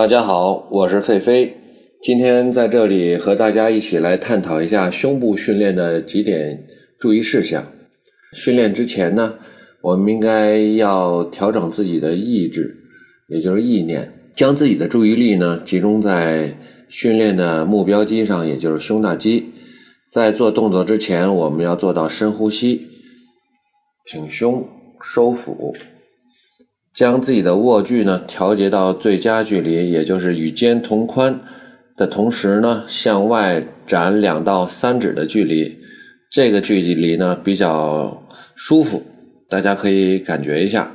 大家好，我是费飞，今天在这里和大家一起来探讨一下胸部训练的几点注意事项。训练之前呢，我们应该要调整自己的意志，也就是意念，将自己的注意力呢集中在训练的目标肌上，也就是胸大肌。在做动作之前，我们要做到深呼吸，挺胸收腹。将自己的握距呢调节到最佳距离，也就是与肩同宽的同时呢，向外展两到三指的距离。这个距离呢比较舒服，大家可以感觉一下。